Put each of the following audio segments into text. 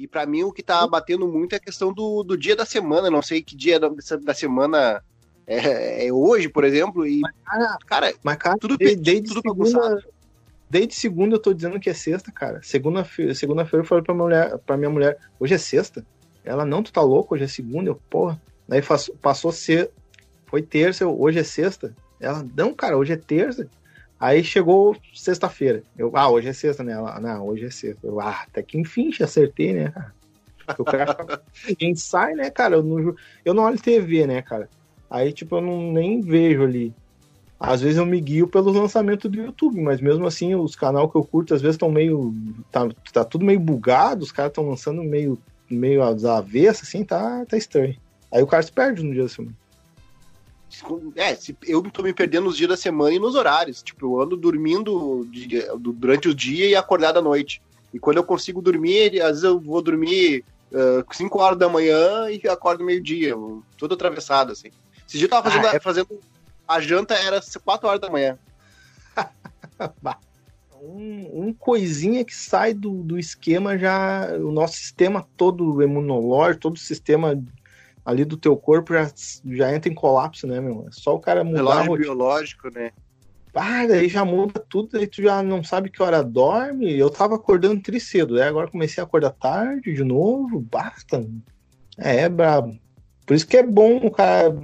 E para mim o que tá batendo muito é a questão do, do dia da semana. Não sei que dia da, da semana é, é, hoje, por exemplo. E, mas, cara, cara, mas, cara tudo, desde, desde tudo segunda, Desde segunda eu tô dizendo que é sexta, cara. Segunda-feira segunda eu falei pra, mulher, pra minha mulher, hoje é sexta. Ela, não, tu tá louco, hoje é segunda. Eu, porra. Daí passou, passou ser. Foi terça, eu, hoje é sexta. Ela, não, cara, hoje é terça. Aí chegou sexta-feira. Ah, hoje é sexta, né? Ela, não, hoje é sexta. Eu, ah, até que enfim, já acertei, né, cara? O cara, a gente sai, né, cara? Eu não, eu não olho TV, né, cara? Aí, tipo, eu não, nem vejo ali. Às vezes eu me guio pelos lançamentos do YouTube, mas mesmo assim, os canais que eu curto, às vezes estão meio. Tá, tá tudo meio bugado, os caras estão lançando meio, meio às avessas, assim, tá, tá estranho. Aí o cara se perde no dia da semana. É, eu tô me perdendo nos dias da semana e nos horários. Tipo, eu ando dormindo durante o dia e acordado à noite. E quando eu consigo dormir, às vezes eu vou dormir 5 uh, horas da manhã e acordo meio-dia, tudo atravessado, assim. Esse dia eu tava fazendo, ah, é... fazendo a janta, era 4 horas da manhã. um, um, coisinha que sai do, do esquema já. O nosso sistema todo imunológico, todo o sistema ali do teu corpo já, já entra em colapso, né, meu? É só o cara mudar. Relógio biológico, né? Ah, daí já muda tudo, aí tu já não sabe que hora dorme. Eu tava acordando tri cedo, aí agora comecei a acordar tarde de novo, basta. É, é brabo. Por isso que é bom o cara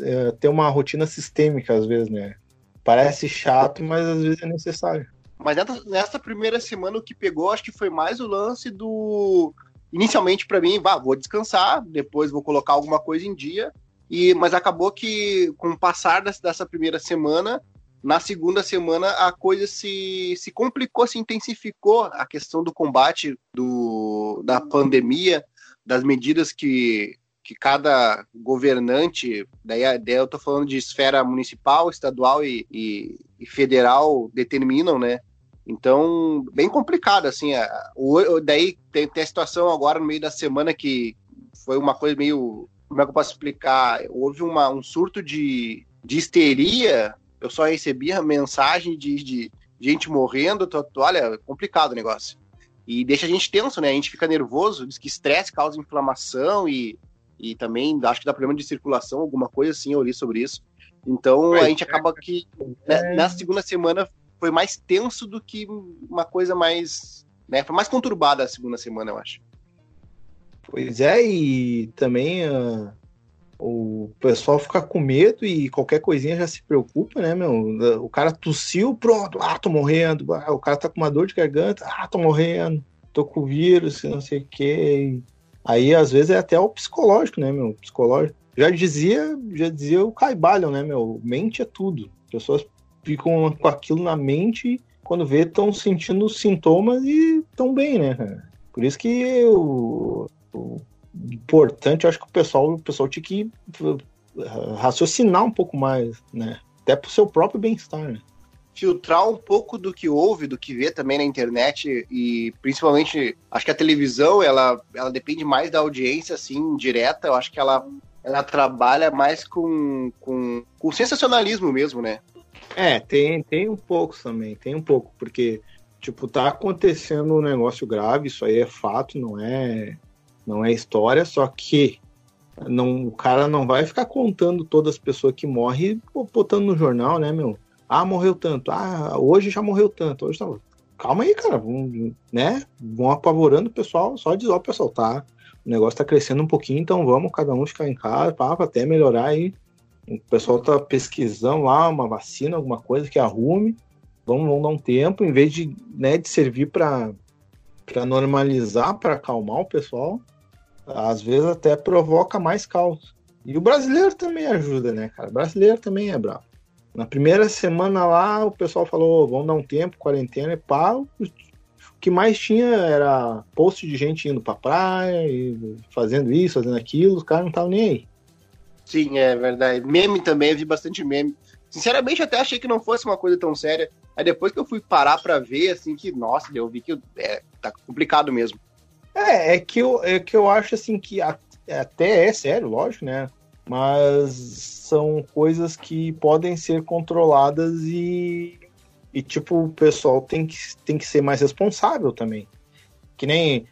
é, ter uma rotina sistêmica, às vezes, né? Parece chato, mas às vezes é necessário. Mas nessa primeira semana o que pegou, acho que foi mais o lance do inicialmente para mim, vá, vou descansar, depois vou colocar alguma coisa em dia. E mas acabou que com o passar dessa, primeira semana, na segunda semana a coisa se, se complicou, se intensificou a questão do combate do, da pandemia, das medidas que, que cada governante, daí, daí eu estou falando de esfera municipal, estadual e, e, e federal, determinam, né? Então, bem complicado, assim. O, daí tem, tem, a situação agora no meio da semana que foi uma coisa meio. Como é que eu posso explicar? Houve uma, um surto de, de histeria. Eu só recebia mensagem de, de gente morrendo. Tô, tô, olha, complicado o negócio. E deixa a gente tenso, né? A gente fica nervoso, diz que estresse causa inflamação e, e também acho que dá problema de circulação, alguma coisa assim, eu li sobre isso. Então a gente acaba que né, na segunda semana foi mais tenso do que uma coisa mais. Né, foi mais conturbada a segunda semana, eu acho. Pois é, e também uh, o pessoal fica com medo e qualquer coisinha já se preocupa, né, meu? O cara tossiu, pronto, ah, tô morrendo. Ah, o cara tá com uma dor de garganta, ah, tô morrendo, tô com vírus, não sei o quê. Aí, às vezes, é até o psicológico, né, meu? Psicológico. Já dizia, já dizia o Caibalion, né, meu? Mente é tudo. Pessoas ficam com aquilo na mente, quando vê, estão sentindo sintomas e estão bem, né? Por isso que o, o importante, acho que o pessoal, o pessoal tinha que uh, raciocinar um pouco mais, né? Até pro seu próprio bem-estar, né? filtrar um pouco do que ouve, do que vê também na internet e principalmente acho que a televisão ela, ela depende mais da audiência assim direta. Eu acho que ela ela trabalha mais com, com, com sensacionalismo mesmo, né? É, tem, tem um pouco também, tem um pouco, porque, tipo, tá acontecendo um negócio grave, isso aí é fato, não é, não é história, só que não, o cara não vai ficar contando todas as pessoas que morrem botando no jornal, né, meu? Ah, morreu tanto. Ah, hoje já morreu tanto. Hoje tá... Calma aí, cara. Vão, né? Vão apavorando o pessoal. Só diz, ó, pessoal, tá? O negócio tá crescendo um pouquinho, então vamos cada um ficar em casa, para até melhorar aí o pessoal está pesquisando lá uma vacina, alguma coisa que arrume. Vamos, vamos dar um tempo, em vez de, né, de servir para normalizar, para acalmar o pessoal, às vezes até provoca mais caos. E o brasileiro também ajuda, né, cara? O brasileiro também é bravo. Na primeira semana lá, o pessoal falou: vamos dar um tempo, quarentena e pá. O que mais tinha era post de gente indo pra praia, e fazendo isso, fazendo aquilo, os caras não estavam nem aí. Sim, é verdade. Meme também, vi bastante meme. Sinceramente, até achei que não fosse uma coisa tão séria. Aí depois que eu fui parar pra ver, assim, que, nossa, eu vi que é, tá complicado mesmo. É, é que eu, é que eu acho, assim, que até é sério, lógico, né? Mas são coisas que podem ser controladas e, e tipo, o pessoal tem que, tem que ser mais responsável também. Que nem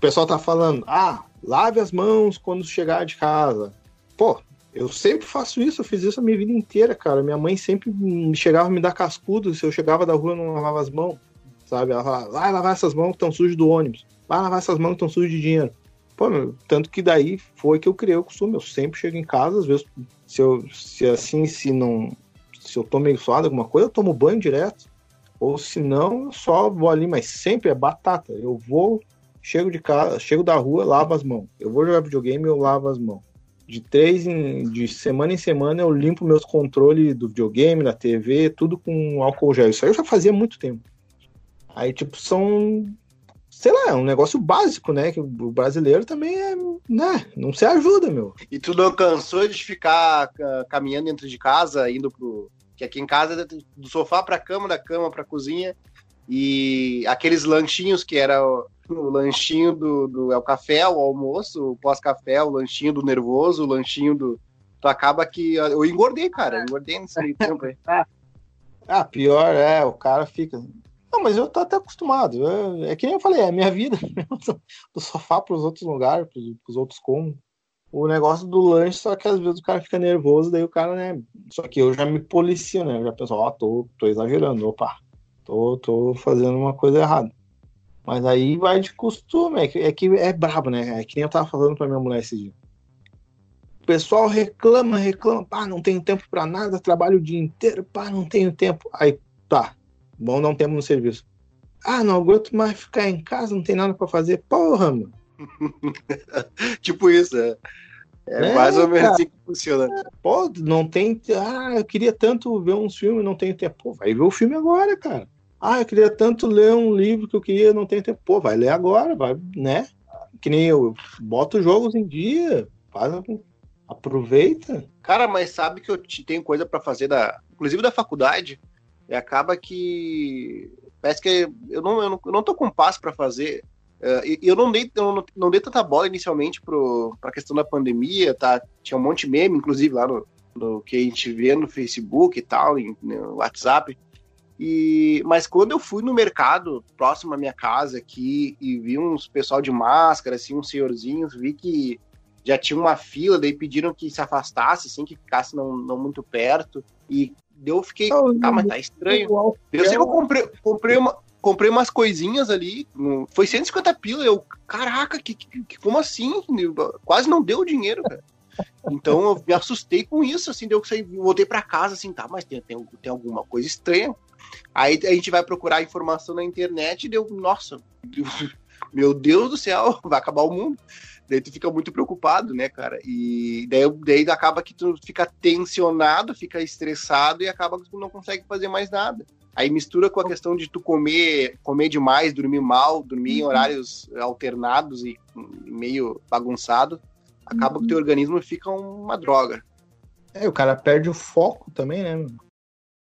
pessoal tá falando, ah, lave as mãos quando chegar de casa. Pô, eu sempre faço isso, eu fiz isso a minha vida inteira, cara. Minha mãe sempre chegava a me dar cascudo se eu chegava da rua e não lavava as mãos, sabe? Ela falava, vai lavar essas mãos que estão sujas do ônibus, vai lavar essas mãos que estão sujas de dinheiro. Pô, meu, tanto que daí foi que eu criei o costume. Eu sempre chego em casa, às vezes, se eu se assim, se não. Se eu tô meio suado alguma coisa, eu tomo banho direto. Ou se não, eu só vou ali, mas sempre é batata. Eu vou, chego de casa, chego da rua, lavo as mãos. Eu vou jogar videogame, eu lavo as mãos. De três em, de semana em semana eu limpo meus controles do videogame, da TV, tudo com álcool gel. Isso aí eu já fazia muito tempo. Aí, tipo, são sei lá, é um negócio básico, né? Que o brasileiro também é, né? Não se ajuda, meu. E tu não cansou de ficar caminhando dentro de casa, indo pro. Que aqui em casa do sofá pra cama, da cama pra cozinha. E aqueles lanchinhos que era o, lanchinho do, do é o café, o almoço, o pós-café, o lanchinho do nervoso, o lanchinho do. Tu acaba que. Eu engordei, cara. Eu engordei nesse meio tempo aí. Ah, pior é, o cara fica. Não, mas eu tô até acostumado. É, é que nem eu falei, é a minha vida. do sofá para os outros lugares, para os outros como. O negócio do lanche, só que às vezes o cara fica nervoso, daí o cara, né? Só que eu já me policio, né? Eu já penso, ó, oh, tô, tô exagerando, opa, tô, tô fazendo uma coisa errada. Mas aí vai de costume, é que, é que é brabo, né? É que nem eu tava falando pra minha mulher esse dia. O pessoal reclama, reclama, pá, não tenho tempo para nada, trabalho o dia inteiro, pá, não tenho tempo. Aí, tá, Bom, não temos no serviço. Ah, não aguento mais ficar em casa, não tem nada para fazer. Porra, mano. tipo isso, é. É, é mais ou menos cara. assim que funciona. Pô, não tem. Ah, eu queria tanto ver uns filmes, não tenho tempo. Pô, vai ver o filme agora, cara. Ah, eu queria tanto ler um livro que eu queria, não tenho tempo. Pô, vai ler agora, vai, né? Que nem eu, boto jogos em dia, faz, aproveita. Cara, mas sabe que eu tenho coisa para fazer da, inclusive da faculdade. E acaba que parece que eu não, eu não, eu não tô com passo para fazer. Uh, e eu não dei, eu não, não dei tanta bola inicialmente para a questão da pandemia, tá? Tinha um monte de meme, inclusive, lá no, no que a gente vê no Facebook e tal, no WhatsApp. E, mas quando eu fui no mercado próximo à minha casa aqui e vi uns pessoal de máscara, assim, uns senhorzinhos, vi que já tinha uma fila, daí pediram que se afastasse, assim, que ficasse não, não muito perto. E eu fiquei, ah, mas tá estranho. Eu sei que eu comprei, comprei, uma, comprei umas coisinhas ali, foi 150 pila, eu, caraca, que, que, como assim? Quase não deu dinheiro, cara. Então eu me assustei com isso, assim, deu que sair, voltei para casa, assim, tá, mas tem, tem, tem alguma coisa estranha. Aí a gente vai procurar informação na internet e deu, nossa, meu Deus do céu, vai acabar o mundo daí tu fica muito preocupado, né, cara? E daí, daí acaba que tu fica tensionado, fica estressado e acaba que tu não consegue fazer mais nada. Aí mistura com a questão de tu comer, comer demais, dormir mal, dormir em uhum. horários alternados e meio bagunçado, acaba uhum. que o teu organismo fica uma droga. É, o cara perde o foco também, né?